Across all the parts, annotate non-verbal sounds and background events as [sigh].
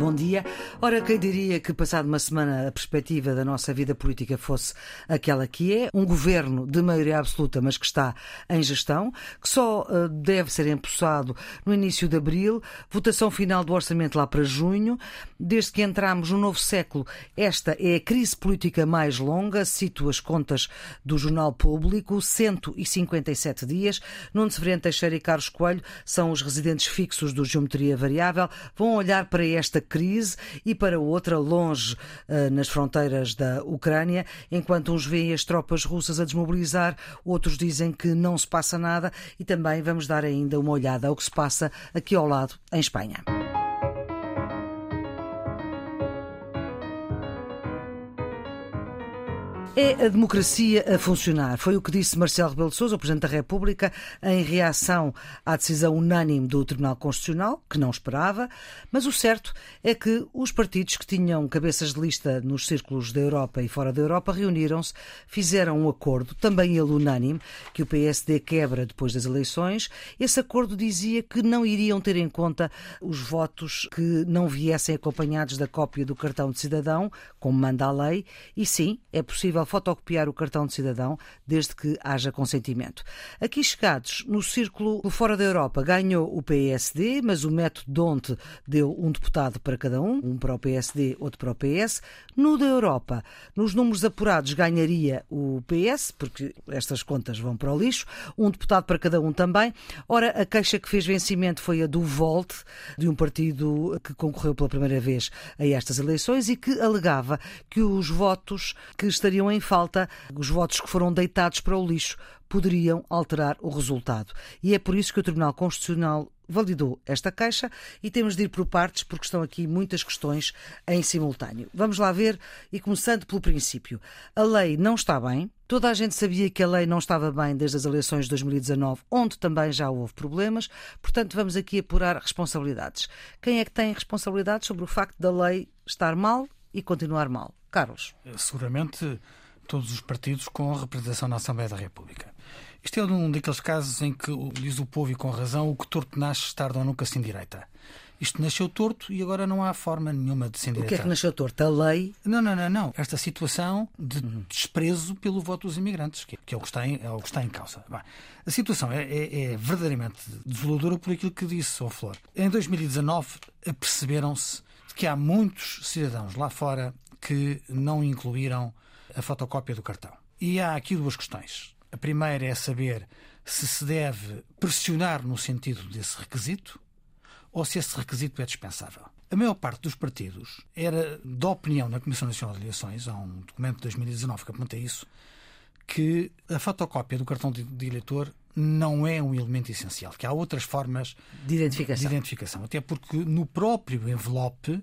Bom dia. Ora, quem diria que passado uma semana a perspectiva da nossa vida política fosse aquela que é, um governo de maioria absoluta, mas que está em gestão, que só uh, deve ser empossado no início de abril, votação final do orçamento lá para junho. Desde que entramos no novo século, esta é a crise política mais longa, cito as contas do Jornal Público, 157 dias. Nuno Severino Teixeira e Carlos Coelho são os residentes fixos do Geometria Variável, vão olhar para esta crise e para outra longe uh, nas fronteiras da Ucrânia, enquanto uns veem as tropas russas a desmobilizar, outros dizem que não se passa nada e também vamos dar ainda uma olhada ao que se passa aqui ao lado, em Espanha. É a democracia a funcionar. Foi o que disse Marcelo Rebelo de Sousa, o Presidente da República, em reação à decisão unânime do Tribunal Constitucional, que não esperava. Mas o certo é que os partidos que tinham cabeças de lista nos círculos da Europa e fora da Europa reuniram-se, fizeram um acordo, também ele unânime, que o PSD quebra depois das eleições. Esse acordo dizia que não iriam ter em conta os votos que não viessem acompanhados da cópia do cartão de cidadão, como manda a lei, e sim, é possível fotocopiar o cartão de cidadão desde que haja consentimento. Aqui chegados, no círculo fora da Europa, ganhou o PSD, mas o método Donte deu um deputado para cada um, um para o PSD, outro para o PS. No da Europa, nos números apurados, ganharia o PS, porque estas contas vão para o lixo, um deputado para cada um também. Ora, a queixa que fez vencimento foi a do Volt, de um partido que concorreu pela primeira vez a estas eleições e que alegava que os votos que estariam em falta, os votos que foram deitados para o lixo poderiam alterar o resultado. E é por isso que o Tribunal Constitucional validou esta queixa e temos de ir por partes porque estão aqui muitas questões em simultâneo. Vamos lá ver e começando pelo princípio. A lei não está bem. Toda a gente sabia que a lei não estava bem desde as eleições de 2019, onde também já houve problemas. Portanto, vamos aqui apurar responsabilidades. Quem é que tem responsabilidades sobre o facto da lei estar mal e continuar mal? Carlos. Seguramente todos os partidos com representação na Assembleia da República. Isto é um daqueles casos em que diz o povo e com razão o que torto nasce tarde ou nunca se endireita. Isto nasceu torto e agora não há forma nenhuma de se endireitar. O que é que nasceu torto? A lei? Não, não, não. não. Esta situação de desprezo pelo voto dos imigrantes, que é o que está em, é o que está em causa. Bem, a situação é, é, é, verdadeiramente desoladora por aquilo que disse, ao Flor. Em 2019, aperceberam-se de que há muitos cidadãos lá fora que não incluíram a fotocópia do cartão. E há aqui duas questões. A primeira é saber se se deve pressionar no sentido desse requisito ou se esse requisito é dispensável. A maior parte dos partidos era da opinião na Comissão Nacional de Eleições, há um documento de 2019 que aponta isso, que a fotocópia do cartão de eleitor não é um elemento essencial, que há outras formas de identificação. de identificação. Até porque no próprio envelope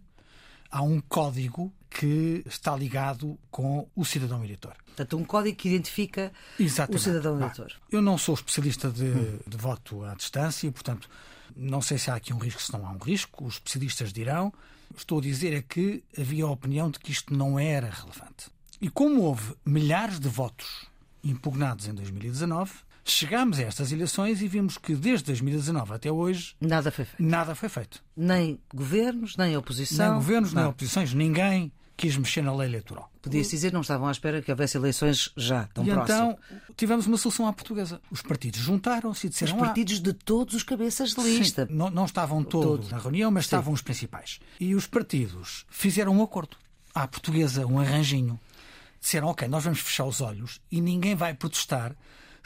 há um código que está ligado com o cidadão eleitor. Portanto, um código que identifica Exatamente. o cidadão eleitor. Ah, eu não sou especialista de, hum. de, voto à distância portanto, não sei se há aqui um risco, se não há um risco. Os especialistas dirão. Estou a dizer é que havia a opinião de que isto não era relevante. E como houve milhares de votos impugnados em 2019, Chegámos a estas eleições e vimos que desde 2019 até hoje nada foi feito. Nada foi feito. Nem governos, nem oposição. Nem governos, não. nem oposições, ninguém quis mexer na lei eleitoral. Podia-se dizer que não estavam à espera que houvesse eleições já, tão e próximo. então tivemos uma solução à portuguesa. Os partidos juntaram-se e disseram... Os partidos de todos os cabeças de lista. Sim, não, não, estavam todos, na reunião, mas Sim. estavam os principais. E os partidos fizeram um acordo. À portuguesa, um arranjinho. Disseram, ok, nós vamos fechar os olhos e ninguém vai protestar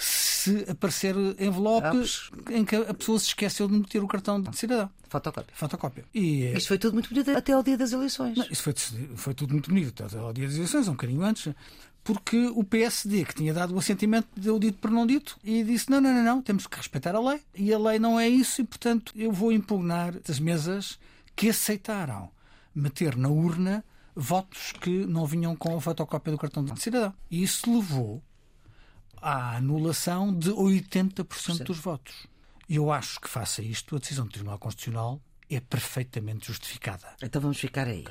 se aparecer envelopes em que a pessoa se esqueceu de meter o cartão de cidadão. Fotocópia. Fotocópia. E, Isto foi tudo muito bonito até ao dia das eleições. Não, isso foi, foi tudo muito bonito até ao dia das eleições, um bocadinho antes porque o PSD, que tinha dado o assentimento, deu dito por não dito e disse: não, não, não, não, temos que respeitar a lei e a lei não é isso e, portanto, eu vou impugnar as mesas que aceitaram meter na urna votos que não vinham com a fotocópia do cartão de cidadão. E isso levou à anulação de 80% dos votos. Eu acho que, faça isto, a decisão do Tribunal Constitucional é perfeitamente justificada. Então vamos ficar aí.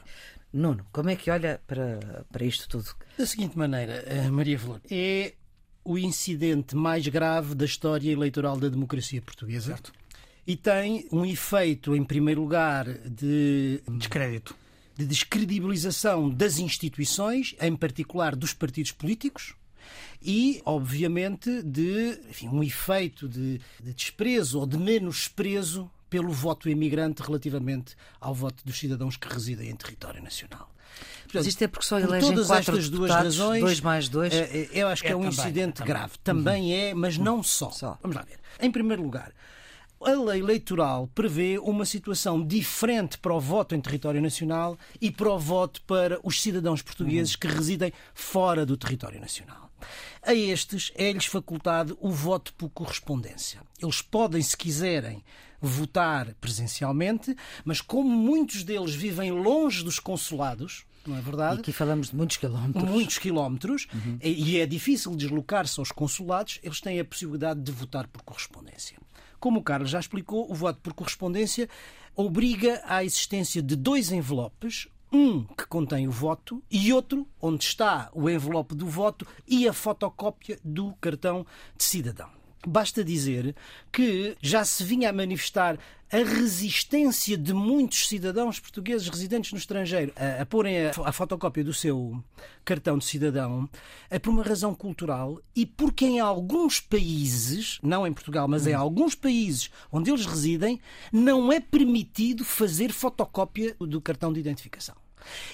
Nuno, como é que olha para, para isto tudo? Da seguinte maneira, eh, Maria Flor, é o incidente mais grave da história eleitoral da democracia portuguesa. Certo. e tem um efeito, em primeiro lugar, de Descrédito. de descredibilização das instituições, em particular dos partidos políticos, e, obviamente, de enfim, um efeito de, de desprezo ou de menosprezo pelo voto imigrante relativamente ao voto dos cidadãos que residem em território nacional. Mas isto é porque só por elegem todas quatro estas duas razões, dois mais dois. eh, eh, eu acho que é, É um também, incidente grave. Também é, mas não só. Só. Vamos lá ver. Em primeiro lugar, a lei eleitoral prevê uma situação diferente para o voto em território nacional e para o voto para os cidadãos portugueses que residem fora do território nacional. A estes é-lhes facultado o voto por correspondência. Eles podem, se quiserem, votar presencialmente, mas como muitos deles vivem longe dos consulados, não é E verdade? aqui falamos de muitos quilómetros. muitos quilómetros e é difícil deslocar-se aos consulados, eles têm a possibilidade de votar por correspondência. Como o Carlos já explicou, o voto por correspondência obriga à existência de dois envelopes, um que contém o voto e outro onde está o envelope do voto e a fotocópia do cartão de cidadão. Basta dizer que já se vinha a manifestar a resistência de muitos cidadãos portugueses residentes no estrangeiro a, a porem a, a fotocópia do seu cartão de cidadão eh, por uma razão cultural e porque em alguns países, não em Portugal, mas em alguns países onde eles residem, não é permitido fazer fotocópia do cartão de identificação.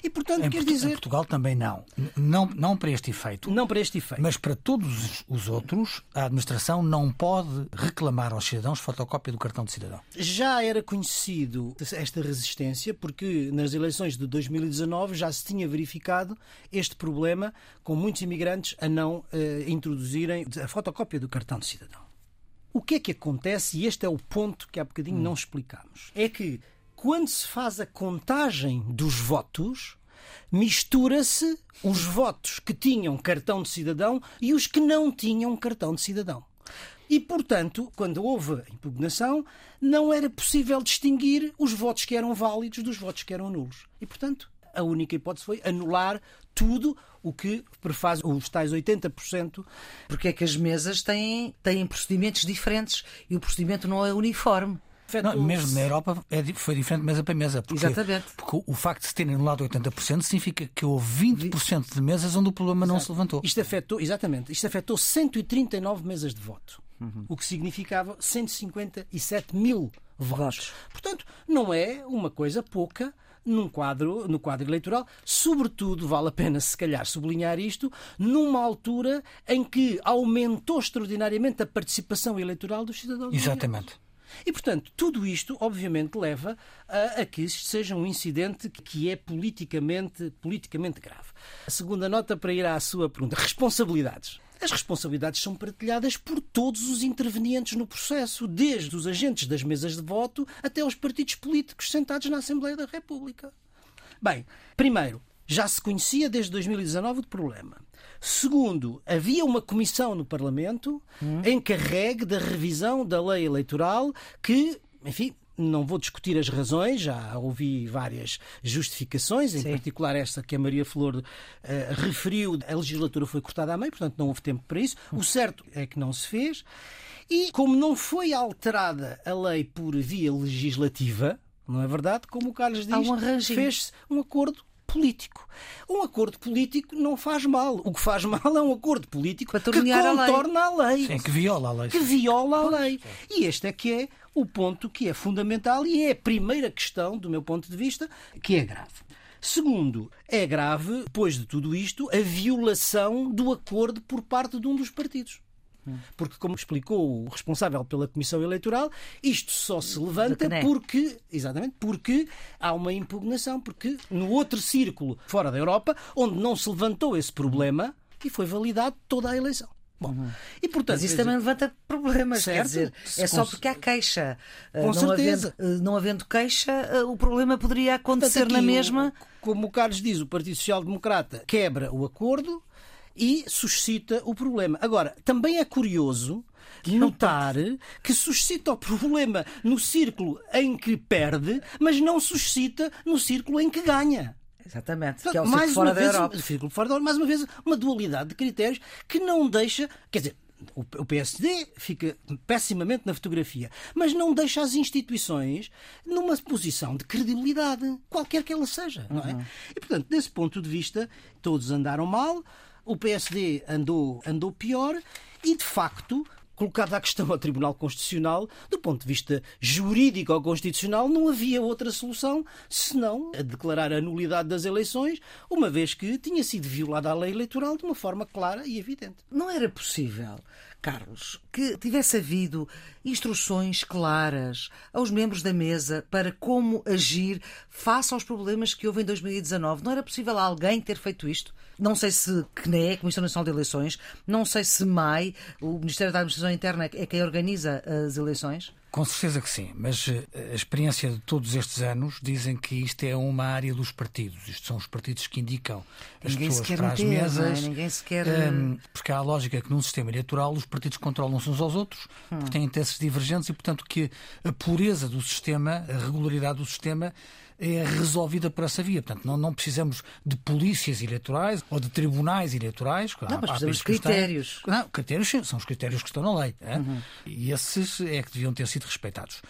E portanto, Em, quer Portu- em dizer, Portugal também não. Não. Não para este efeito. não para este efeito. Mas para todos os- os outros, a administração não pode reclamar aos cidadãos fotocópia do cartão de cidadão. Já era conhecido esta resistência, porque nas eleições de 2019 já se tinha verificado este problema com muitos imigrantes a não eh, introduzirem a fotocópia do cartão de cidadão. O que é que acontece, e este é o ponto que há bocadinho não explicamos, é que quando se faz a contagem dos votos, mistura-se os votos que tinham cartão de cidadão e os que não tinham cartão de cidadão. E, portanto, quando houve impugnação, não era possível distinguir os votos que eram válidos dos votos que eram nulos. E, portanto, a única hipótese foi anular tudo o que prefaz os tais 80%. Porque é que as mesas têm, têm procedimentos diferentes e o procedimento não é uniforme. Não, mesmo na Europa é foi diferente mesa para mesa. Porque, Exatamente. Porque o facto de se terem anulado 80% significa que houve 20% de mesas onde o problema não se levantou. Isto afetou, exatamente, isto afetou 139 mesas de voto, o que significava 157 mil votos. Votos. Portanto, não é uma coisa pouca num quadro, no quadro eleitoral, sobretudo vale a pena se calhar sublinhar isto, numa altura em que aumentou extraordinariamente a participação eleitoral dos cidadãos. Exatamente. E, portanto, tudo isto, obviamente, leva a, a que isto seja um incidente que é politicamente, politicamente grave. A segunda nota para ir à sua pergunta: responsabilidades. As responsabilidades são partilhadas por todos os intervenientes no processo, desde os agentes das mesas de voto até os partidos políticos sentados na Assembleia da República. Bem, primeiro, já se conhecia desde 2019 o problema. Segundo, havia uma comissão no Parlamento encarregue da revisão da lei eleitoral que, enfim, não vou discutir as razões, já ouvi várias justificações, em Sim. particular esta que a Maria Flor eh, referiu. A legislatura foi cortada à meio, portanto não houve tempo para isso. O certo é que não se fez. E como não foi alterada a lei por via legislativa, não é verdade? Como o Carlos diz, um fez-se um acordo político. Um acordo político não faz mal. O que faz mal é um acordo político que tornear a lei. contorna a lei. Sim, que viola a lei. Que viola a lei. E este é que é o ponto que é fundamental e é a primeira questão, do meu ponto de vista, que é grave. Segundo, é grave, depois de tudo isto, a violação do acordo por parte de um dos partidos. Porque, como explicou o responsável pela Comissão Eleitoral, isto só se levanta porque, exatamente, porque há uma impugnação, porque no outro círculo fora da Europa, onde não se levantou esse problema e foi validado toda a eleição. Bom, e portanto, Mas isso quer também dizer, levanta problemas, quer Certo. dizer, Se é só porque há queixa. Uh, Com não certeza. Havendo, uh, não havendo queixa, uh, o problema poderia acontecer Portanto, na aqui, mesma. o- como o Carlos diz, o Partido Social Democrata quebra o acordo e suscita o problema. Agora, também é curioso notar que suscita o problema no círculo em que perde, mas não suscita no círculo em que ganha. Exatamente, que é o círculo fora uma da vez, Europa. círculo fora da Europa, mais uma vez, uma dualidade de critérios que não deixa. Quer dizer, o PSD fica pessimamente na fotografia, mas não deixa as instituições numa posição de credibilidade, qualquer que ela seja, não é? Uhum. E, portanto, desse ponto de vista, todos andaram mal, o PSD andou, andou pior e, de facto, colocada a questão ao Tribunal Constitucional, do ponto de vista jurídico ou constitucional, não havia outra solução senão a declarar a nulidade das eleições, uma vez que tinha sido violada a lei eleitoral de uma forma clara e evidente. Não era possível Carlos, que tivesse havido instruções claras aos membros da mesa para como agir face aos problemas que houve em 2019. Não era possível alguém ter feito isto? Não sei se CNE, Comissão Nacional de Eleições, não sei se MAI, o Ministério da Administração Interna, é quem organiza as eleições? Com certeza que sim, mas eh, a experiência de todos estes anos dizem que isto é uma área dos partidos. Isto são os partidos que indicam as Ninguém pessoas para as meter, mesas. É? Ninguém se quer... Um, porque há a lógica que num sistema eleitoral os partidos controlam-se uns aos outros, hum. porque têm interesses divergentes e, portanto, que a pureza do sistema, a regularidade do sistema é resolvida por essa via. Portanto, não, não precisamos de polícias eleitorais ou de tribunais eleitorais. Não, mas precisamos de critérios. Não, critérios são os critérios que estão na lei. É? Uhum. E esses é que deviam ter sido respeitados.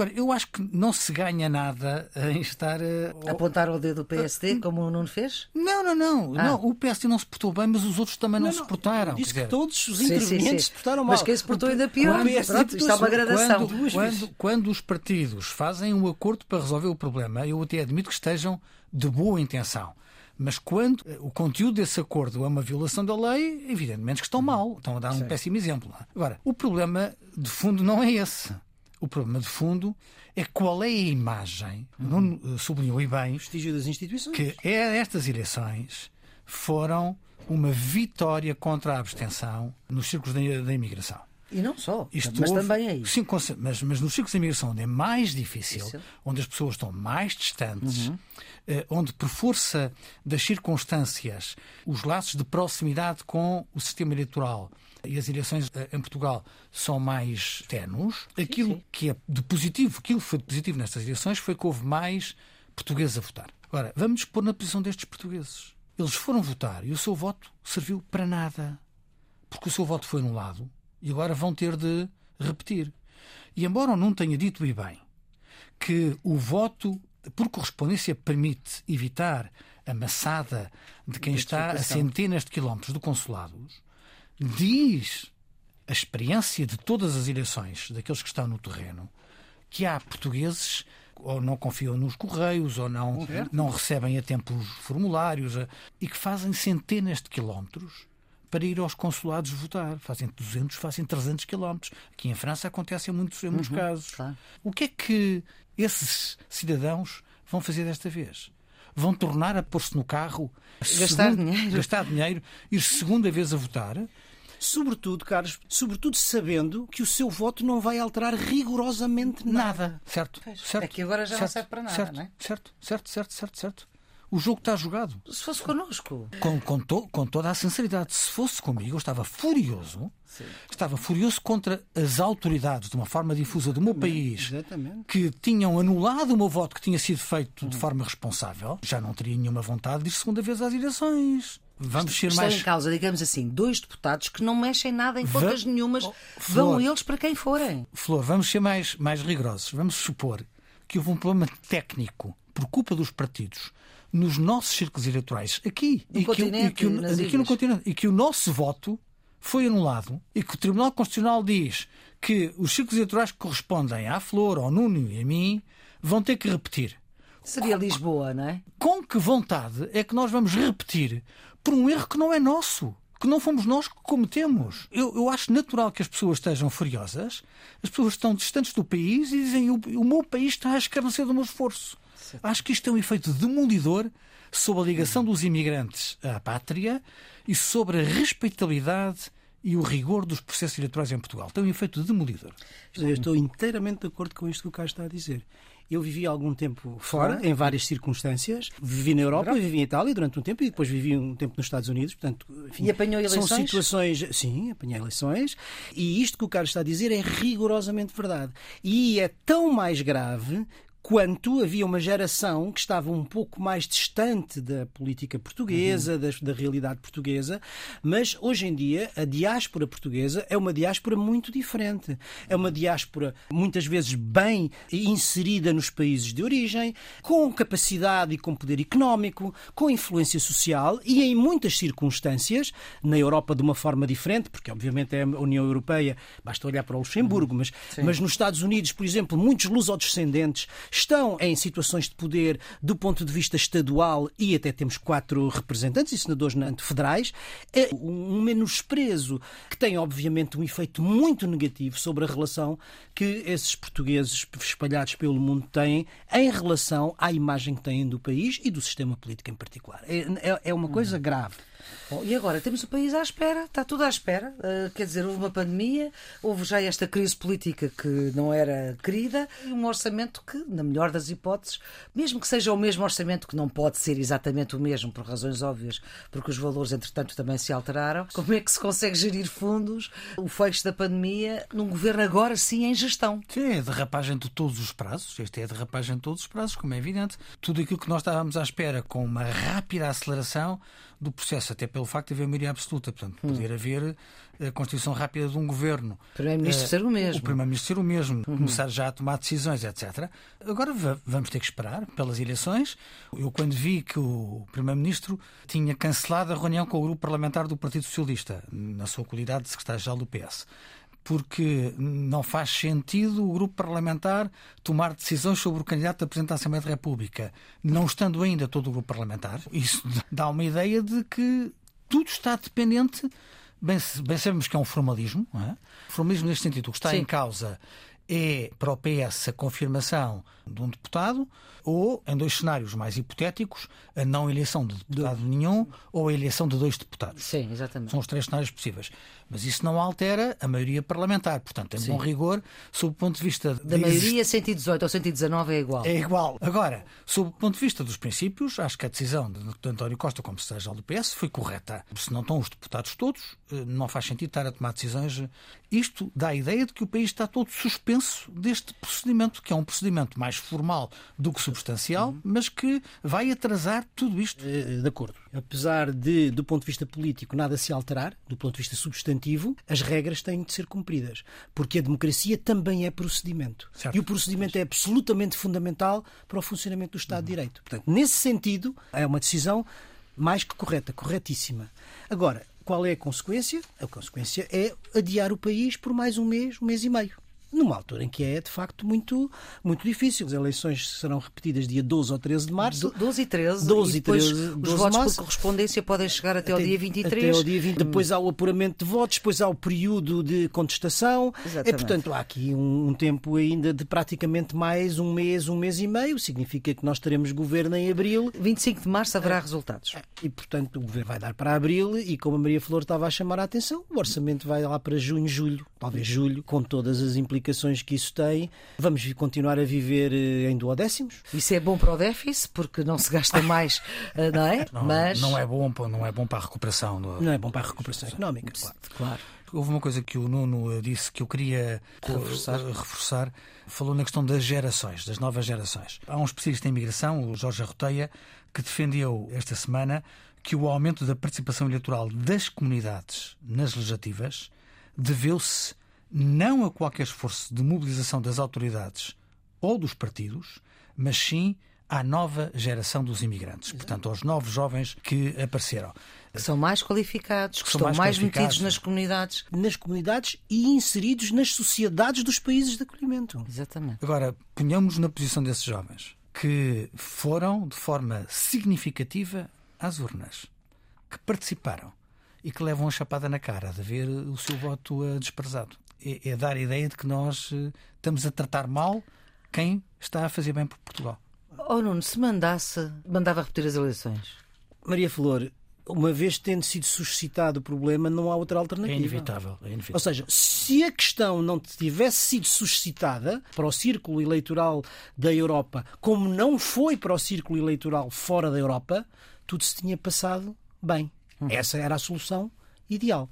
Agora, eu acho que não se ganha nada em estar. A... Apontar o dedo do PSD, uh, como o Nuno fez? Não, não, não. Ah. não. O PSD não se portou bem, mas os outros também não, não se portaram. Diz que todos os intervenientes se portaram mal. Mas quem se portou ainda pior. Quando, Pronto, isto é uma gradação. Quando, quando, quando os partidos fazem um acordo para resolver o problema, eu até admito que estejam de boa intenção. Mas quando o conteúdo desse acordo é uma violação da lei, evidentemente que estão mal, estão a dar um Sim. péssimo exemplo. Agora, o problema de fundo não é esse. O problema de fundo é qual é a imagem, uhum. não sublinhou e bem, prestígio das instituições, que é estas eleições foram uma vitória contra a abstenção nos círculos da, imigração. E não só, Isto mas houve, também aí. Sim, mas, mas nos círculos de imigração, onde é mais difícil, Isso. onde as pessoas estão mais distantes, uhum. eh, onde, por força das circunstâncias, os laços de proximidade com o sistema eleitoral e as eleições eh, em Portugal são mais tenues. Aquilo sim. que é de positivo, aquilo que foi de positivo nestas eleições foi que houve mais portugueses a votar. Agora, vamos pôr na posição destes portugueses. Eles foram votar e o seu voto serviu para nada. Porque o seu voto foi anulado e agora vão ter de repetir. E embora não tenha dito e bem que o voto por correspondência permite evitar a maçada de quem está a centenas de quilómetros de consulados, diz a experiência de todas as eleições daqueles que estão no terreno que há portugueses ou não confiam nos correios ou não, não recebem a tempo os formulários e que fazem centenas de quilómetros para ir aos consulados votar. Fazem 200, fazem 300 quilómetros. Aqui em França acontece em muitos, em muitos uhum, casos. O que é que esses cidadãos vão fazer desta vez? Vão tornar a pôr-se no carro, gastar segundo, dinheiro, gastar dinheiro, ir segunda vez a votar? Sobretudo, Carlos, sobretudo sabendo que o seu voto não vai alterar rigorosamente nada. nada. Certo, certo. É que agora já certo, não serve para nada, certo, não é? Certo, certo, certo, certo, certo. O jogo está jogado. Se fosse connosco. Com, com, to, com toda a sinceridade, se fosse comigo, eu estava furioso. Sim. Estava furioso contra as autoridades, de uma forma difusa do meu país, Exatamente. que tinham anulado o meu voto que tinha sido feito de forma responsável. Já não teria nenhuma vontade de ir segunda vez às eleições. Vamos ser mais. em causa, digamos assim, dois deputados que não mexem nada em contas Va... nenhumas, oh, vão eles para quem forem. Flor, vamos ser mais, mais rigorosos. Vamos supor que houve um problema técnico por culpa dos partidos nos nossos círculos eleitorais aqui no e, que, e, que, o, aqui no continente e que o nosso voto foi anulado e que o Tribunal Constitucional diz que os círculos eleitorais que correspondem à Flor, ao Nuno e a mim vão ter que repetir. Seria Lisboa, não é? Com que vontade é que nós vamos repetir por um erro que não é nosso? Que não fomos nós que cometemos. Eu, eu acho natural que as pessoas estejam furiosas, as pessoas estão distantes do país e dizem o, o meu país está a escarnecer do meu esforço. Acho que isto tem um efeito demolidor sobre a ligação dos imigrantes à pátria e sobre a respeitabilidade e o rigor dos processos eleitorais em Portugal. Tem um efeito demolidor. Eu estou inteiramente de acordo com isto que o Carlos está a dizer. Eu vivi algum tempo fora, em várias circunstâncias. Vivi na Europa, Europa, vivi em Itália durante um tempo e depois vivi um tempo nos Estados Unidos. Portanto, enfim, e apanhou eleições? São situações. Sim, apanhei eleições. E isto que o Carlos está a dizer é rigorosamente verdade. E é tão mais grave quanto havia uma geração que estava um pouco mais distante da política portuguesa, uhum. da, da, realidade portuguesa, mas hoje em dia a diáspora portuguesa é uma diáspora muito diferente. É uma diáspora muitas vezes bem inserida nos países de origem, com capacidade e com poder económico, com influência social e em muitas circunstâncias, na Europa de uma forma diferente, porque obviamente é a União Europeia, basta olhar para o Luxemburgo, mas, mas nos Estados Unidos, por exemplo, muitos lusodescendentes estão em situações de poder do ponto de vista estadual e até temos quatro representantes e senadores federais, é um menosprezo que tem, obviamente, um efeito muito negativo sobre a relação que esses portugueses espalhados pelo mundo têm em relação à imagem que têm do país e do sistema político em particular. É, é, é uma coisa grave. Bom, e agora temos o país à espera, está tudo à espera. Uh, quer dizer, houve uma pandemia, houve já esta crise política que não era querida e um orçamento que, na melhor das hipóteses, mesmo que seja o mesmo orçamento, que não pode ser exatamente o mesmo por razões óbvias, porque os valores, entretanto, também se alteraram, como é que se consegue gerir fundos, o fecho da pandemia, num governo agora sim em gestão? Sim, é derrapagem de todos os prazos. Este é a derrapagem de todos os prazos, como é evidente. Tudo aquilo que nós estávamos à espera com uma rápida aceleração do processo, até pelo facto de haver maioria absoluta. Portanto, hum. poder haver a eh, constituição rápida de um governo. O Primeiro-Ministro uh, ser o mesmo. O Primeiro-Ministro ser o mesmo, uhum. começar já a tomar decisões, etc. Agora vamos ter que esperar pelas eleições. Eu, quando vi que o Primeiro-Ministro tinha cancelado a reunião com o grupo parlamentar do Partido Socialista, na sua qualidade de secretário-geral do PS, porque não faz sentido o grupo parlamentar tomar decisões sobre o candidato a presidente da Assembleia da República, não estando ainda todo o grupo parlamentar. Isso [laughs] dá uma ideia de que tudo está dependente. Bem, bem sabemos que é um formalismo, não é? Formalismo neste sentido. O que está Sim. em causa é para o PS a confirmação de um deputado ou, em dois cenários mais hipotéticos, a não eleição de deputado nenhum ou a eleição de dois deputados. Sim, exatamente. São os três cenários possíveis. Mas isso não altera a maioria parlamentar. Portanto, em Sim. bom rigor, sob o ponto de vista. Da de... maioria, 118 ou 119 é igual. É igual. Agora, sob o ponto de vista dos princípios, acho que a decisão de António Costa, como secretário do PS, foi correta. Se não estão os deputados todos, eh, não faz sentido estar a tomar decisões. Isto dá a ideia de que o país está todo suspenso deste procedimento, que é um procedimento mais formal do que substancial, uhum. mas que vai atrasar tudo isto. Eh, de acordo. Apesar de, do ponto de vista político, nada se alterar, do ponto de vista substantivo, as regras têm de ser cumpridas. Porque a democracia também é procedimento. Certo. E o procedimento é absolutamente fundamental para o funcionamento do Estado uhum. de Direito. Portanto, nesse sentido, é uma decisão mais que correta, corretíssima. Agora, qual é a consequência? A consequência é adiar o país por mais um mês, um mês e meio numa altura em que é, de facto, muito, muito difícil. As eleições serão repetidas dia 12 ou 13 de março. 12 e 13. 12 e 13. os votos por correspondência podem chegar até, até ao dia 23. Até ao dia 20. Depois há o apuramento de votos, depois há o período de contestação. Exatamente. É, portanto, há aqui um, um, tempo ainda de praticamente mais um mês, um mês e meio. Significa que nós teremos governo em abril. 25 de março haverá é. resultados. É. E, portanto, o governo vai dar para abril e, como a Maria Flor estava a chamar a atenção, o orçamento vai lá para junho, julho, talvez julho, com todas as implicações que isso tem. Vamos continuar a viver eh, em duodécimos. Isso é bom para o déficit, porque não se gasta [laughs] mais, eh, não é? Não, Mas... não, é, bom, não é bom para a recuperação. Do... Não é bom para a recuperação económica. Claro. claro. Houve uma coisa que o Nuno eh, disse que eu queria reforçar. reforçar. Falou na questão das gerações, das novas gerações. Há um especialista em imigração, o Jorge Arroteia, que defendeu esta semana que o aumento da participação eleitoral das comunidades nas legislativas deveu-se não a qualquer esforço de mobilização das autoridades ou dos partidos, mas sim à nova geração dos imigrantes, portanto, aos novos jovens que apareceram. Que são mais qualificados, que, estão mais, mais metidos nas comunidades. Nas comunidades e inseridos nas sociedades dos países de acolhimento. Exatamente. Agora, ponhamos na posição desses jovens que foram de forma significativa às urnas, que participaram e que levam a chapada na cara de ver o seu voto desprezado é, é dar a ideia de que nós eh, estamos a tratar mal quem está a fazer bem por Portugal. Oh Nuno, se mandasse, mandava repetir as eleições. Maria Flor, uma vez tendo sido suscitado o problema, não há outra alternativa. É inevitável, é inevitável. Ou seja, se a questão não tivesse sido suscitada para o círculo eleitoral da Europa, como não foi para o círculo eleitoral fora da Europa, tudo se tinha passado bem. Hum. Essa era a solução ideal.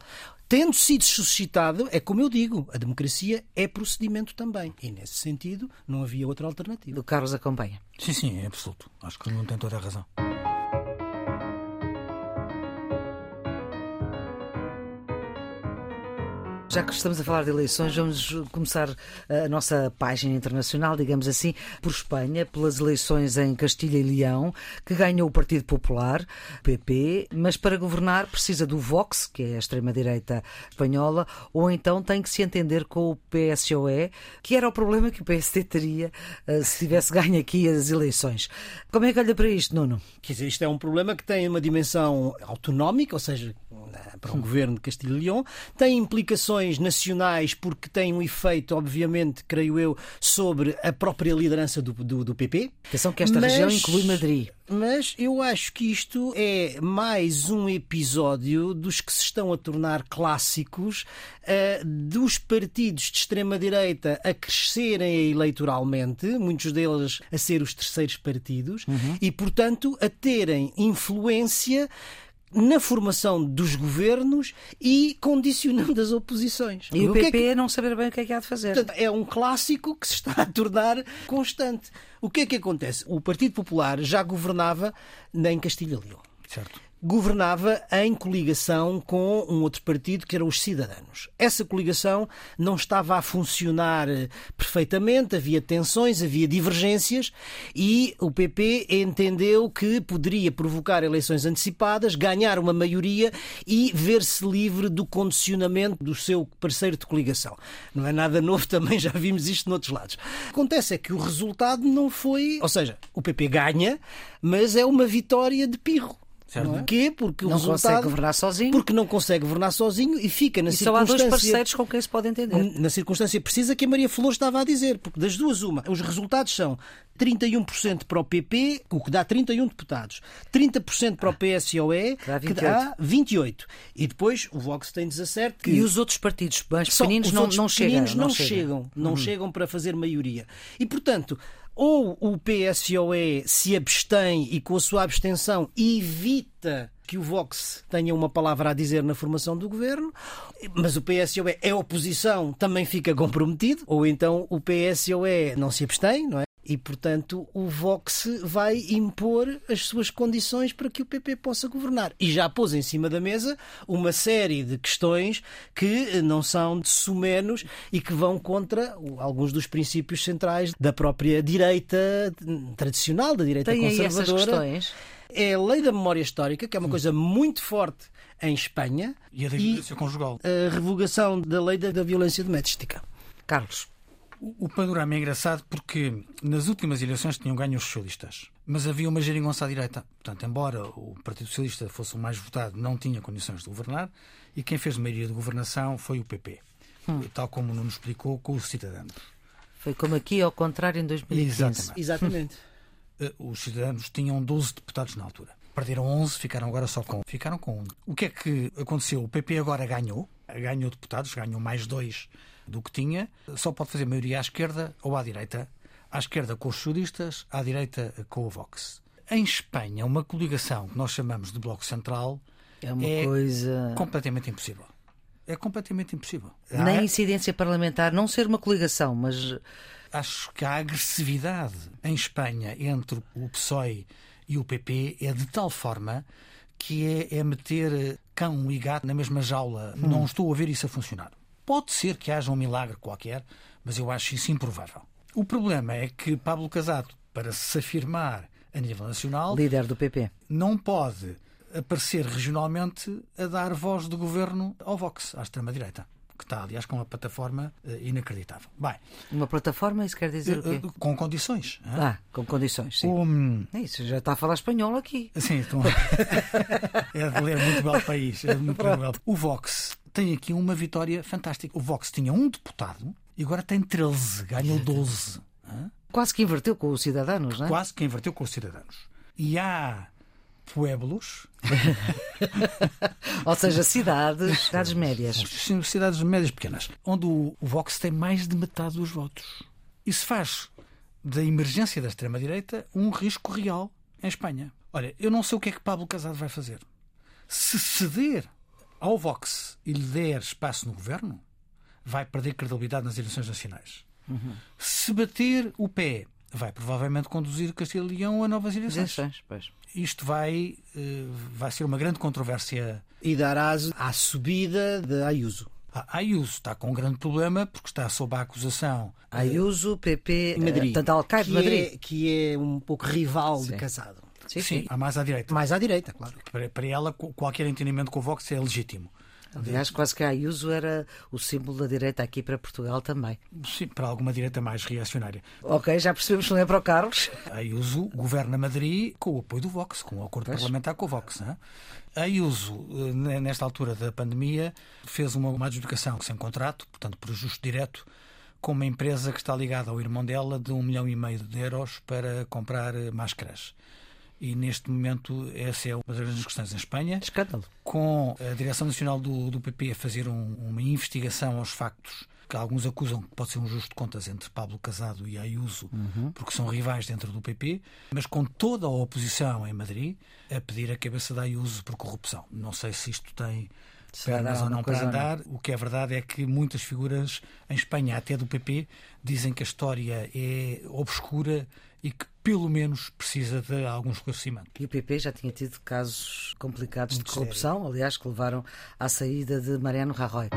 tendo sido suscitado, é como eu digo, a democracia é procedimento também. E nesse sentido, não havia outra alternativa. O Carlos acompanha. Sim, sim, é absoluto. Acho que não tem toda a razão. Já que estamos a falar de eleições, vamos começar a nossa página internacional, digamos assim, por Espanha, pelas eleições em Castilha e Leão, que ganhou o Partido Popular, PP, mas para governar precisa do Vox, que é a extrema-direita espanhola, ou então tem que se entender com o PSOE, que era o problema que o PSD teria eh, se tivesse ganho aqui as eleições. Como é que olha para isto, Nuno? Quer dizer, isto é um problema que tem uma dimensão autonómica, ou seja, para o governo de Castilho e Leão, tem implicações nacionais porque tem um efeito, obviamente, creio eu, sobre a própria liderança do, do, do PP. Atenção que esta mas, região inclui Madrid. Mas eu acho que isto é mais um episódio dos que se estão a tornar clássicos uh, dos partidos de extrema-direita a crescerem eleitoralmente, muitos deles a ser os terceiros partidos, uhum. e, portanto, a terem influência na formação dos governos e condicionando as oposições. E o, o PP é que... não saber bem o que é que há de fazer. Portanto, é um clássico que se está a tornar constante. O que é que acontece? O Partido Popular já governava em Castilha e Leão. Certo governava em coligação com um outro partido que era os Cidadanos. Essa coligação não estava a funcionar eh, perfeitamente, havia tensões, havia divergências e o PP entendeu que poderia provocar eleições antecipadas, ganhar uma maioria e ver-se livre do condicionamento do seu parceiro de coligação. Não é nada novo, [laughs] também já vimos isto noutros lados. Acontece é que o resultado não foi, ou seja, o PP ganha, mas é uma vitória de pirro. Certo. Porquê? Porque não o resultado, consegue governar sozinho. Porque não consegue governar sozinho e fica na e circunstância. Só há dois parceiros com quem se pode entender. Na circunstância precisa que a Maria Flor estava a dizer. Porque das duas, uma. Os resultados são 31% para o PP, o que dá 31 deputados. 30% para o PSOE, que dá 28. E depois o Vox tem 17. Que... E os outros partidos mais pequeninos não, não, chegam, não, não chegam. chegam. Não uhum. chegam para fazer maioria. E, portanto, ou o PSOE se abstém e, com a sua abstenção, evita que o Vox tenha uma palavra a dizer na formação do governo, mas o PSOE é oposição, também fica comprometido, ou então o PSOE não se abstém, não é? E, portanto, o Vox vai impor as suas condições para que o PP possa governar. E já pôs em cima da mesa uma série de questões que não são de sumenos e que vão contra alguns dos princípios centrais da própria direita tradicional, da direita Tem conservadora. Aí essas questões? É a lei da memória histórica, que é uma coisa muito forte em Espanha. E a da violência conjugal. A revogação da lei da violência doméstica. Carlos. O panorama é engraçado porque nas últimas eleições tinham ganho os socialistas, mas havia uma geringonça à direita. Portanto, embora o Partido Socialista fosse o mais votado, não tinha condições de governar e quem fez maioria de governação foi o PP, hum. tal como não nos explicou com os cidadãos. Foi como aqui, ao contrário, em 2015. Exatamente. [laughs] Exatamente. Eh, os cidadãos tinham 12 deputados na altura. Perderam 11, ficaram agora só com. Ficaram com 1. O que é que aconteceu? O PP agora ganhou, ganhou deputados, ganhou mais dois do que tinha, só pode fazer maioria à esquerda ou à direita. À esquerda com os socialistas, à direita com o Vox. Em Espanha, uma coligação que nós chamamos de Bloco Central é uma é coisa completamente impossível. É completamente impossível. Nem incidência parlamentar, não ser uma coligação, mas. Acho que a agressividade em Espanha entre o PSOE e o PP é de tal forma que é, é meter cão e gato na mesma jaula. Hum. Não estou a ver isso a funcionar. Pode ser que haja um milagre qualquer, mas eu acho isso improvável. O problema é que Pablo Casado, para se afirmar a nível nacional, líder do PP, não pode aparecer regionalmente a dar voz de governo ao Vox, à extrema-direita que está, aliás, com uma plataforma uh, inacreditável. Bem, uma plataforma, isso quer dizer uh, o quê? Uh, com condições. Ah, com condições, sim. Um... É isso, já está a falar espanhol aqui. Sim, estou... [laughs] é de ler muito belo país. É muito belo. O Vox tem aqui uma vitória fantástica. O Vox tinha um deputado e agora tem 13, ganhou 12. [laughs] Quase que inverteu com os cidadãos, não é? Quase que inverteu com os cidadãos. E há pueblos. [laughs] Ou seja, cidades, cidades médias. Sim, cidades médias pequenas, onde o Vox tem mais de metade dos votos. Isso faz da emergência da extrema-direita um risco real em Espanha. Olha, eu não sei o que é que Pablo Casado vai fazer. Se ceder ao Vox e lhe der espaço no governo, vai perder credibilidade nas eleições nacionais. Uhum. Se bater o pé, vai provavelmente conduzir Castelo e Leão a novas eleições. Pois. Isto vai, eh, vai ser uma grande controvérsia. E dar aso à subida de Ayuso. A Ayuso está com um grande problema porque está sob a acusação. Ayuso, PP, Madrid, tanto Alcaide, Madrid. É, que é um pouco rival Sim. de Casado. Sim, sim, sim, mais à direita. Mais à direita, claro. Para, para ela, qualquer entendimento com o Vox é legítimo. Aliás, quase que a Ayuso era o símbolo da direita aqui para Portugal também. Sim, para alguma direita mais reacionária. Ok, já percebemos que não é para o Carlos. A Ayuso governa Madrid com o apoio do Vox, com o acordo pois. parlamentar com o Vox. Não é? A Ayuso, eh, nesta altura da pandemia, fez uma, uma adjudicação sem contrato, portanto, por ajuste direto, com uma empresa que está ligada ao irmão dela de um milhão e meio de euros para comprar eh, máscaras e neste momento essa é uma das grandes questões em Espanha. Escândalo. Com a Direção Nacional do, do PP a fazer um, uma investigação aos factos que alguns acusam que pode ser um justo de contas entre Pablo Casado e Ayuso, uhum. porque são rivais dentro do PP, mas com toda a oposição em Madrid a pedir a cabeça da Ayuso por corrupção. Não sei se isto tem pernas ou não para. Não. O que é verdade é que muitas figuras em Espanha, até do PP, dizem que a história é obscura e que pelo menos precisa de algum esclarecimento. E o PP já tinha tido casos complicados Muito de corrupção, sério. aliás, que levaram à saída de Mariano Rajoy.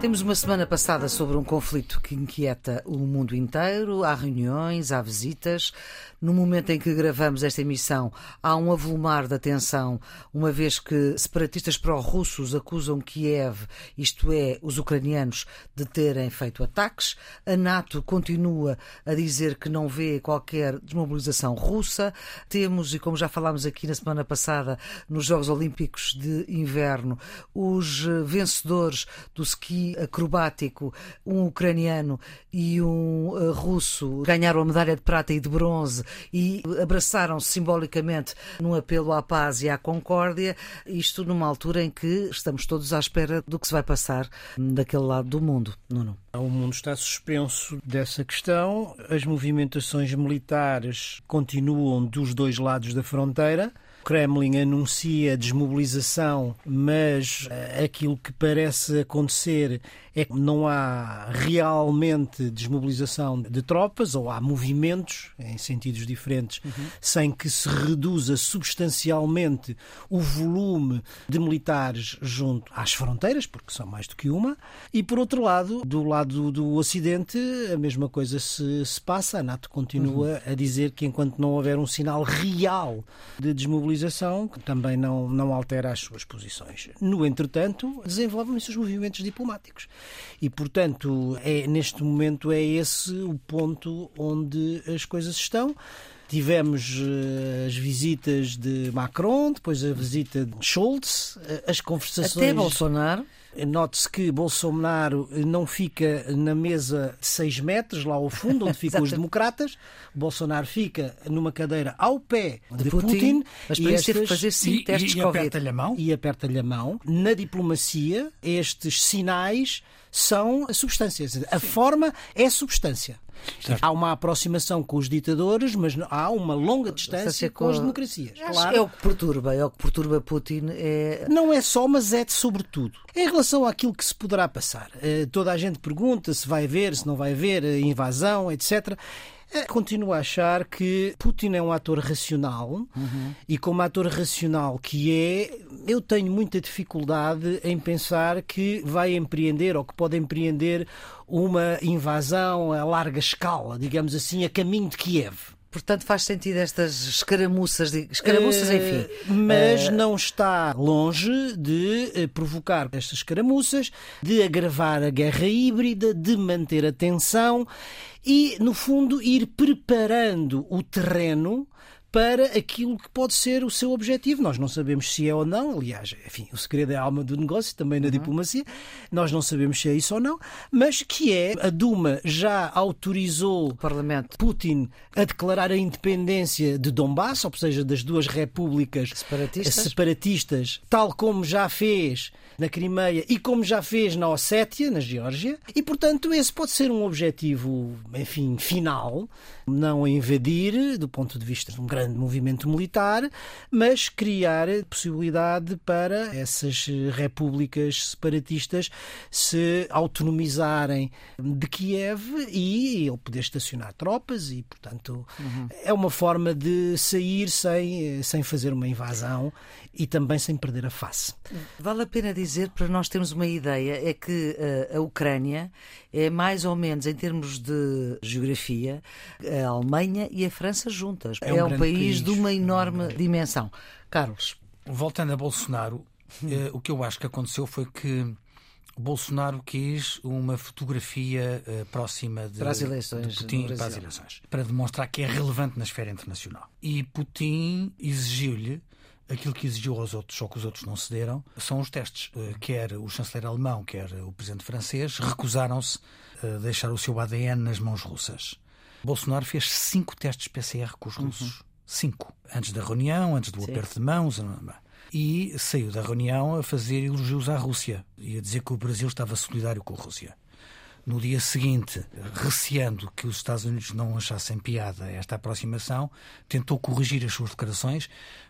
Temos uma semana passada sobre um conflito que inquieta o mundo inteiro. Há reuniões, há visitas. No momento em que gravamos esta emissão, há um avolumar da tensão, uma vez que separatistas pró-russos acusam Kiev, isto é, os ucranianos, de terem feito ataques. A NATO continua a dizer que não vê qualquer desmobilização russa. Temos, e como já falámos aqui na semana passada, nos Jogos Olímpicos de Inverno, os vencedores do ski acrobático, um ucraniano e um uh, russo ganharam a medalha de prata e de bronze e abraçaram-se simbolicamente num apelo à paz e à concórdia, isto numa altura em que estamos todos à espera do que se vai passar daquele lado do mundo. Nuno. O mundo está suspenso dessa questão, as movimentações militares continuam dos dois lados da fronteira. O Kremlin anuncia desmobilização, mas eh, aquilo que parece acontecer é que não há realmente desmobilização de tropas, ou há movimentos em sentidos diferentes, uhum. sem que se reduza substancialmente o volume de militares junto às fronteiras, porque são mais do que uma, e por outro lado, do lado do Ocidente, a mesma coisa se, se passa. A NATO continua uhum. a dizer que enquanto não houver um sinal real de desmobilização, também não, não altera as suas posições. No entretanto, desenvolvem-se os movimentos diplomáticos. E, portanto, é, neste momento é esse o ponto onde as coisas estão. Tivemos uh, as visitas de Macron, depois a visita de Schultz, uh, as conversações. Até Bolsonaro. Note-se que Bolsonaro não fica na mesa de 6 metros, lá ao fundo, onde [laughs] ficam os democratas. Bolsonaro fica numa cadeira ao pé de, de Putin, Putin. Mas para isso teve que fazer cinco testes e, e aperta-lhe a mão. E aperta-lhe a mão. Na diplomacia, estes sinais são substâncias. A forma é substância. Certo. Há uma aproximação com os ditadores, mas há uma longa distância com, com as democracias. Claro. É o que perturba, é o que perturba Putin. É... Não é só, mas é de sobretudo. Em relação àquilo que se poderá passar, eh, toda a gente pergunta se vai haver, se não vai haver eh, invasão, etc. É, continuo a achar que Putin é um ator racional uhum. e, como ator racional que é, eu tenho muita dificuldade em pensar que vai empreender ou que pode empreender uma invasão a larga escala, digamos assim, a caminho de Kiev. Portanto, faz sentido estas escaramuças, de, escaramuças, uh, enfim. Mas uh... não está longe de eh, provocar estas escaramuças, de agravar a guerra híbrida, de manter a tensão e, no fundo, ir preparando o terreno para aquilo que pode ser o seu objetivo. Nós não sabemos se é ou não, aliás, enfim, o segredo é a alma do negócio, também na uhum. diplomacia, nós não sabemos se é isso ou não, mas que é, a Duma já autorizou o Parlamento Putin a declarar a independência de Donbass, ou seja, das duas repúblicas separatistas, separatistas tal como já fez na Crimeia e como já fez na Ossétia, na Geórgia, e portanto esse pode ser um objetivo, enfim, final, não invadir do ponto de vista de um grande movimento militar, mas criar possibilidade para essas repúblicas separatistas se autonomizarem de Kiev e ele poder estacionar tropas e, portanto, uhum. é uma forma de sair sem, sem fazer uma invasão e também sem perder a face. Vale a pena dizer, para nós termos uma ideia, é que uh, a Ucrânia é mais ou menos, em termos de geografia, a Alemanha e a França juntas. É um, é um país, país, de uma enorme é dimensão. Carlos. Voltando a Bolsonaro, uh, o que eu acho que aconteceu foi que Bolsonaro quis uma fotografia uh, próxima de, para as eleições, de Putin para as eleições, para demonstrar que é relevante na esfera internacional. E Putin exigiu-lhe aquilo que exigiu aos outros, só que os outros não cederam, são os testes. Eh, quer o chanceler alemão, quer o presidente francês, recusaram-se a deixar o seu ADN nas mãos russas. Bolsonaro fez cinco testes PCR com os uhum. russos. Uhum. Cinco. Antes da reunião, antes do Sim. aperto de mãos. E saiu da reunião a fazer elogios à Rússia e a dizer que o Brasil estava solidário com a Rússia. No dia seguinte, receando que os Estados Unidos não achassem piada esta aproximação, tentou corrigir as suas declarações,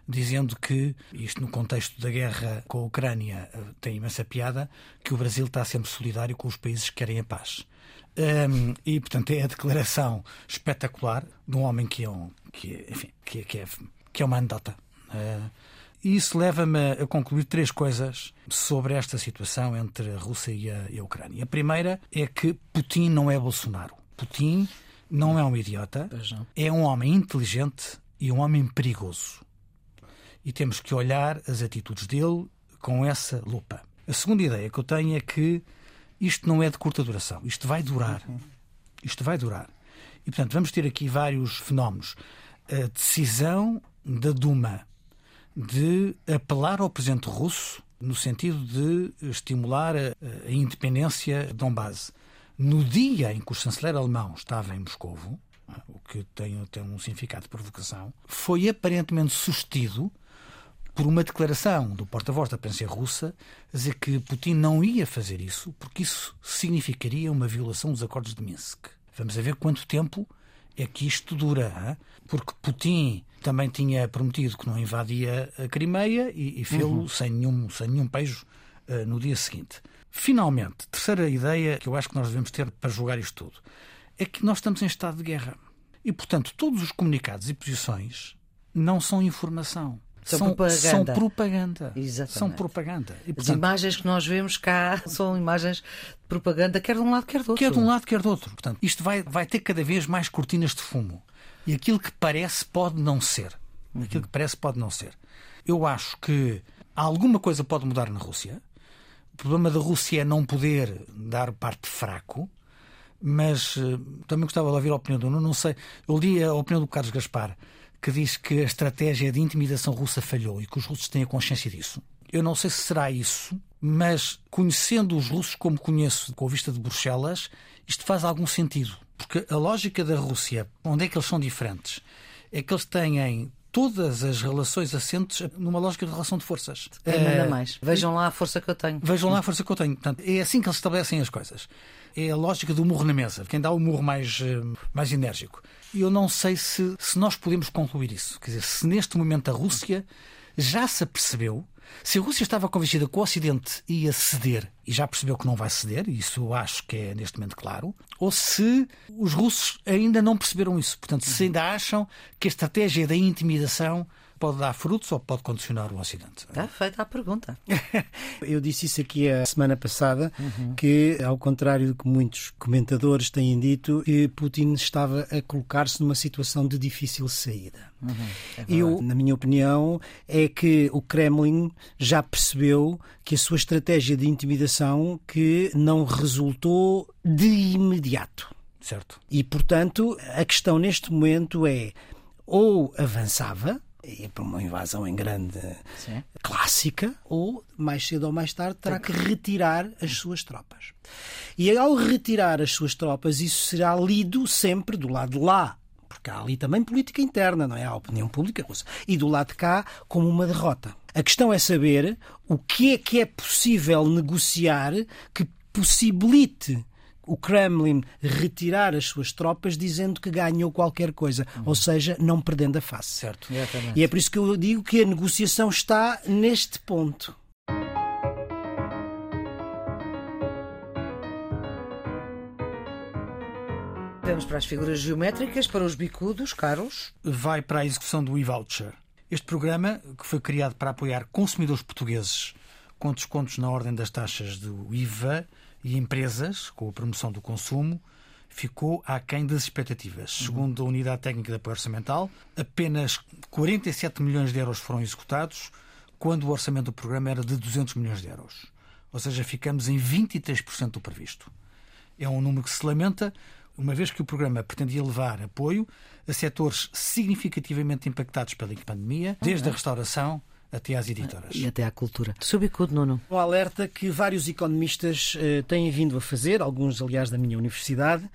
dizendo que, isto no contexto da guerra com a Ucrânia eh, tem imensa piada, que o Brasil está sempre solidário com os países que querem a paz. Um, e, portanto, é a declaração espetacular de um homem que é, um, que, enfim, que, que é, que é uma anedota. Uh, e isso leva-me a concluir três coisas sobre esta situação entre a Rússia e a, e a Ucrânia. A primeira é que Putin não é Bolsonaro. Putin não é um idiota, é um homem inteligente e um homem perigoso. E temos que olhar as atitudes dele com essa lupa. A segunda ideia que eu tenho é que isto não é de curta duração. Isto vai durar. Isto vai durar. E, portanto, vamos ter aqui vários fenómenos. A decisão da Duma de apelar ao presidente russo no sentido de estimular a, a independência de Donbass. No dia em que o chanceler alemão estava em Moscovo, o que tem, tem um significado de provocação, foi aparentemente sustido por uma declaração do porta-voz da prensa russa a dizer que Putin não ia fazer isso porque isso significaria uma violação dos acordos de Minsk. Vamos ver quanto tempo é que isto dura, hein? porque Putin também tinha prometido que não invadia a Crimeia e, e fê-lo uhum. sem, nenhum, sem nenhum pejo uh, no dia seguinte. Finalmente, terceira ideia que eu acho que nós devemos ter para julgar isto tudo é que nós estamos em estado de guerra. E, portanto, todos os comunicados e posições não são informação. São, são, propaganda. São propaganda. Exatamente. São propaganda. E, portanto, As imagens que nós vemos cá [laughs] são imagens de propaganda, quer de um lado, quer do outro. Quer de um lado, quer do outro. Portanto, isto vai, vai ter cada vez mais cortinas de fumo. E aquilo que parece pode não ser. Aquilo que parece pode não ser. Eu acho que alguma coisa pode mudar na Rússia. O problema da Rússia é não poder dar parte fraco. Mas uh, também gostava de ouvir a opinião do Nuno. Não sei. Eu li a opinião do Carlos Gaspar que diz que a estratégia de intimidação russa falhou e que os russos têm a consciência disso. Eu não sei se será isso, mas conhecendo os russos como conheço com a vista de Bruxelas, isto faz algum sentido. Porque a lógica da Rússia, onde é que eles são diferentes? É que eles têm todas as relações assentes numa lógica de relação de forças. É nada mais. Vejam lá a força que eu tenho. Vejam lá a força que eu tenho. Portanto, é assim que eles estabelecem as coisas. É a lógica do murro na mesa. Quem dá o murro mais, eh, mais enérgico. E eu não sei se, se nós podemos concluir isso. Quer dizer, se neste momento a Rússia já se apercebeu, se a Rússia estava convencida que o Ocidente ia ceder e já percebeu que não vai ceder, isso eu acho que é neste momento claro, ou se os russos ainda não perceberam isso. Portanto, se ainda acham que a estratégia da intimidação pode dar frutos ou pode condicionar o Ocidente? Está feita a pergunta. [laughs] Eu disse isso aqui a semana passada, uhum. que, ao contrário do que muitos comentadores têm dito, que Putin estava a colocar-se numa situação de difícil saída. Uhum. É Eu, na minha opinião, é que o Kremlin já percebeu que a sua estratégia de intimidação que não resultou de imediato. Certo. E, portanto, a questão neste momento é ou avançava, e para uma invasão em grande Sim. clássica, ou mais cedo ou mais tarde terá que retirar as suas tropas. E ao retirar as suas tropas, isso será lido sempre do lado de lá. Porque há ali também política interna, não é? A opinião pública russa. E do lado de cá, como uma derrota. A questão é saber o que é que é possível negociar que possibilite o Kremlin retirar as suas tropas dizendo que ganhou qualquer coisa, uhum. ou seja, não perdendo a face. Certo. E é por isso que eu digo que a negociação está neste ponto. Vamos para as figuras geométricas, para os bicudos, Carlos. Vai para a execução do e-voucher. Este programa, que foi criado para apoiar consumidores portugueses com descontos na ordem das taxas do IVA, e empresas, com a promoção do consumo, ficou aquém das expectativas. Uhum. Segundo a Unidade Técnica de Apoio Orçamental, apenas 47 milhões de euros foram executados, quando o orçamento do programa era de 200 milhões de euros. Ou seja, ficamos em 23% do previsto. É um número que se lamenta, uma vez que o programa pretendia levar apoio a setores significativamente impactados pela pandemia, desde a restauração até às editoras. E até à cultura. Subicudo, Nuno. Um alerta que vários economistas eh, têm vindo a fazer, alguns, aliás, da minha universidade,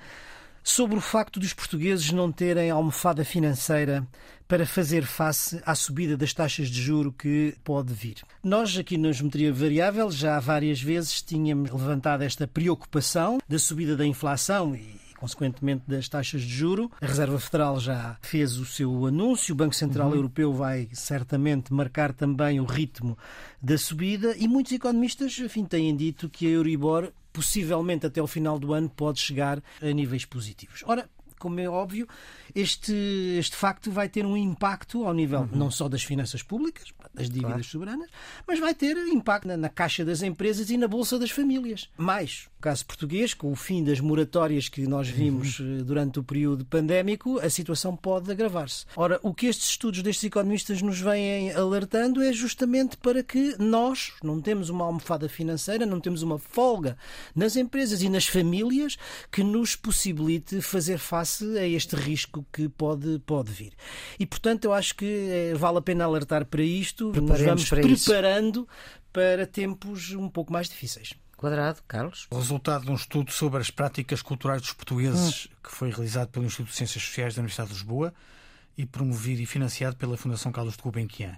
sobre o facto dos portugueses não terem almofada financeira para fazer face à subida das taxas de juro que pode vir. Nós aqui na Geometria Variável já várias vezes tínhamos levantado esta preocupação da subida da inflação e consequentemente das taxas de juro. A Reserva Federal já fez o seu anúncio, o Banco Central uhum. Europeu vai certamente marcar também o ritmo da subida e muitos economistas enfim, têm dito que a Euribor possivelmente até o final do ano pode chegar a níveis positivos. Ora, como é óbvio, este, este facto vai ter um impacto ao nível uhum. não só das finanças públicas, das dívidas claro. soberanas, mas vai ter impacto na, na, caixa das empresas e na bolsa das famílias. Mais, caso português, com o fim das moratórias que nós vimos uhum. Eh, durante o período pandémico, a situação pode agravar-se. Ora, o que estes estudos destes economistas nos vêm alertando é justamente para que nós não temos uma almofada financeira, não temos uma folga nas empresas e nas famílias que nos possibilite fazer face a este risco que pode, pode vir. E, portanto, eu acho que eh, vale a pena alertar para isto nos vamos para preparando isso. para tempos um pouco mais difíceis. Quadrado, Carlos. O resultado de um estudo sobre as práticas culturais dos portugueses, hum. que foi realizado pelo Instituto de Ciências Sociais da Universidade de Lisboa e promovido e financiado pela Fundação Carlos de Gulbenkian.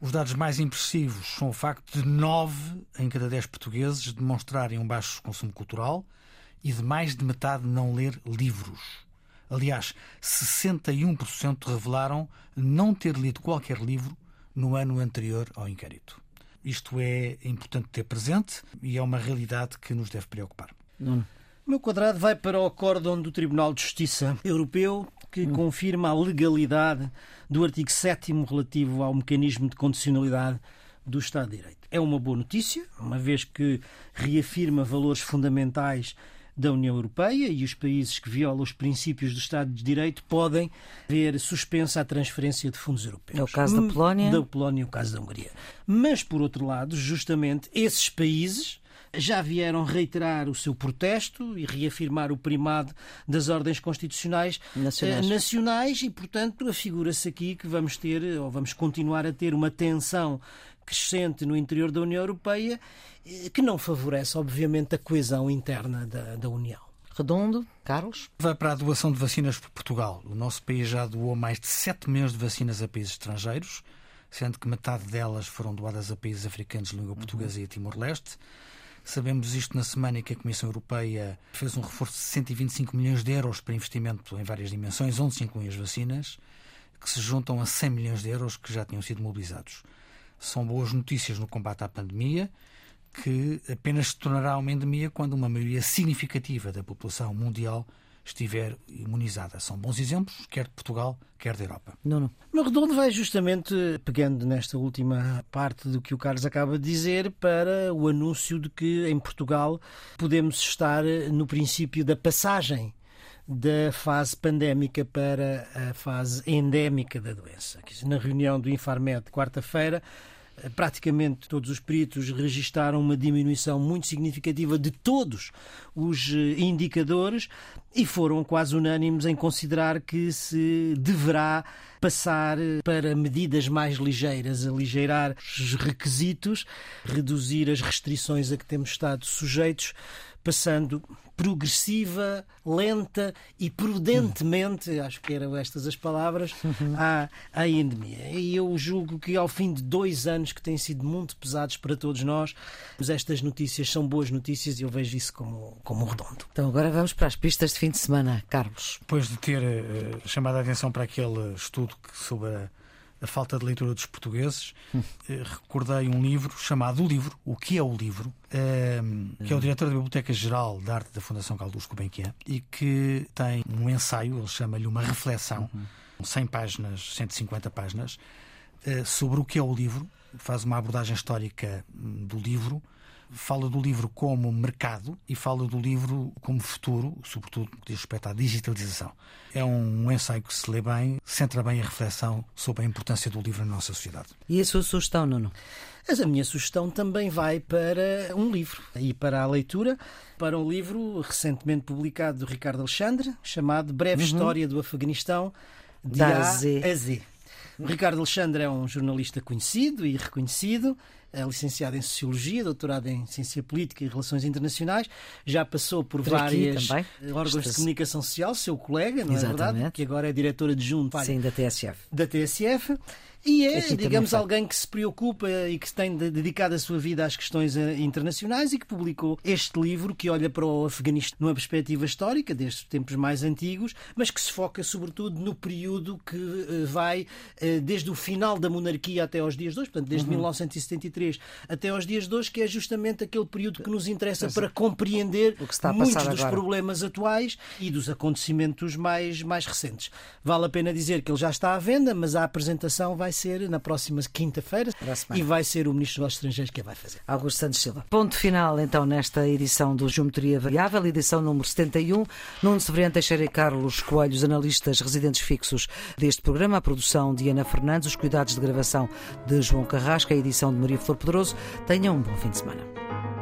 Os dados mais impressivos são o facto de 9 em cada 10 portugueses demonstrarem um baixo consumo cultural e de mais de metade não ler livros. Aliás, 61% revelaram não ter lido qualquer livro no ano anterior ao inquérito. Isto é importante ter presente e é uma realidade que nos deve preocupar. O meu quadrado vai para o acórdão do Tribunal de Justiça Europeu que hum. confirma a legalidade do artigo 7 relativo ao mecanismo de condicionalidade do Estado de Direito. É uma boa notícia, uma vez que reafirma valores fundamentais da União Europeia e os países que violam os princípios do Estado de Direito podem ver suspensa a transferência de fundos europeus. É o caso da hum, Polónia. Da Polónia e o caso da Hungria. Mas, por outro lado, justamente esses países já vieram reiterar o seu protesto e reafirmar o primado das ordens constitucionais nacionais, eh, nacionais e, portanto, afigura-se aqui que vamos ter, ou vamos continuar a ter uma tensão crescente no interior da União Europeia eh, que não favorece, obviamente, a coesão interna da, da União. Redondo, Carlos? Vai para a doação de vacinas por Portugal. O nosso país já doou mais de 7 milhões de vacinas a países estrangeiros, sendo que metade delas foram doadas a países africanos de língua uhum. portuguesa e Timor-Leste. Sabemos isto na semana em que a Comissão Europeia fez um reforço de 125 milhões de euros para investimento em várias dimensões, onde se incluem as vacinas, que se juntam a 100 milhões de euros que já tinham sido mobilizados são boas notícias no combate à pandemia, que apenas se tornará uma endemia quando uma maioria significativa da população mundial estiver imunizada. São bons exemplos, quer de Portugal, quer da Europa. Não, não. No redondo vai justamente, pegando nesta última parte do que o Carlos acaba de dizer, para o anúncio de que em Portugal podemos estar no princípio da passagem da fase pandémica para a fase endémica da doença. Na reunião do Infarmed, quarta-feira, praticamente todos os peritos registaram uma diminuição muito significativa de todos os indicadores e foram quase unânimes em considerar que se deverá passar para medidas mais ligeiras, aligeirar os requisitos, reduzir as restrições a que temos estado sujeitos, passando progressiva, lenta e prudentemente, acho que eram estas as palavras, à, à endemia. E eu julgo que ao fim de dois anos que têm sido muito pesados para todos nós, estas notícias são boas notícias e eu vejo isso como, como redondo. Então agora vamos para as pistas de fim de semana, Carlos. Depois de ter uh, chamado a atenção para aquele estudo sobre a a falta de leitura dos portugueses, hum. [laughs] recordei um livro chamado O Livro, O que é o Livro, ehm, que é o diretor da Biblioteca Geral de Arte da Fundação Caldas Gulbenkian e que tem um ensaio, ele chama-lhe uma reflexão, 100 uhum. páginas, 150 páginas, eh, sobre o que é o livro, faz uma abordagem histórica hum, do livro, fala do livro como mercado e fala do livro como futuro, sobretudo no que diz respeito à digitalização. É um ensaio que se lê bem, centra bem a reflexão sobre a importância do livro na nossa sociedade. E a sua sugestão, Nuno? Mas a minha sugestão também vai para um livro e para a leitura, para um livro recentemente publicado do Ricardo Alexandre, chamado Breve uhum. História do Afeganistão, de da A a Z. O Ricardo Alexandre é um jornalista conhecido e reconhecido, é licenciado em Sociologia, doutorado em Ciência Política e Relações Internacionais, já passou por, por várias órgãos de comunicação social, seu colega, não Exatamente. é verdade? Que agora é diretora adjunta Sim, da TSF. Da TSF. E é, Aqui digamos, alguém que se preocupa e que tem dedicado a sua vida às questões eh, internacionais e que publicou este livro que olha para o Afeganistão numa perspectiva histórica, desde tempos mais antigos, mas que se foca sobretudo no período que eh, vai eh, desde o final da monarquia até aos dias de hoje, portanto, desde uhum. 1973 até aos dias de hoje, que é justamente aquele período que nos interessa para compreender muitos dos agora. problemas atuais e dos acontecimentos mais, mais recentes. Vale a pena dizer que ele já está à venda, mas a apresentação vai ser na próxima quinta-feira e vai ser o Ministro dos Estrangeiros que a vai fazer. Augusto Santos Silva. Ponto final, então, nesta edição do Geometria Variável, edição número 71. Nuno Severiano Teixeira e Carlos Coelhos, analistas residentes fixos deste programa, a produção de Ana Fernandes, os cuidados de gravação de João Carrasca, a edição de Maria Flor Poderoso. Tenham um bom fim de semana.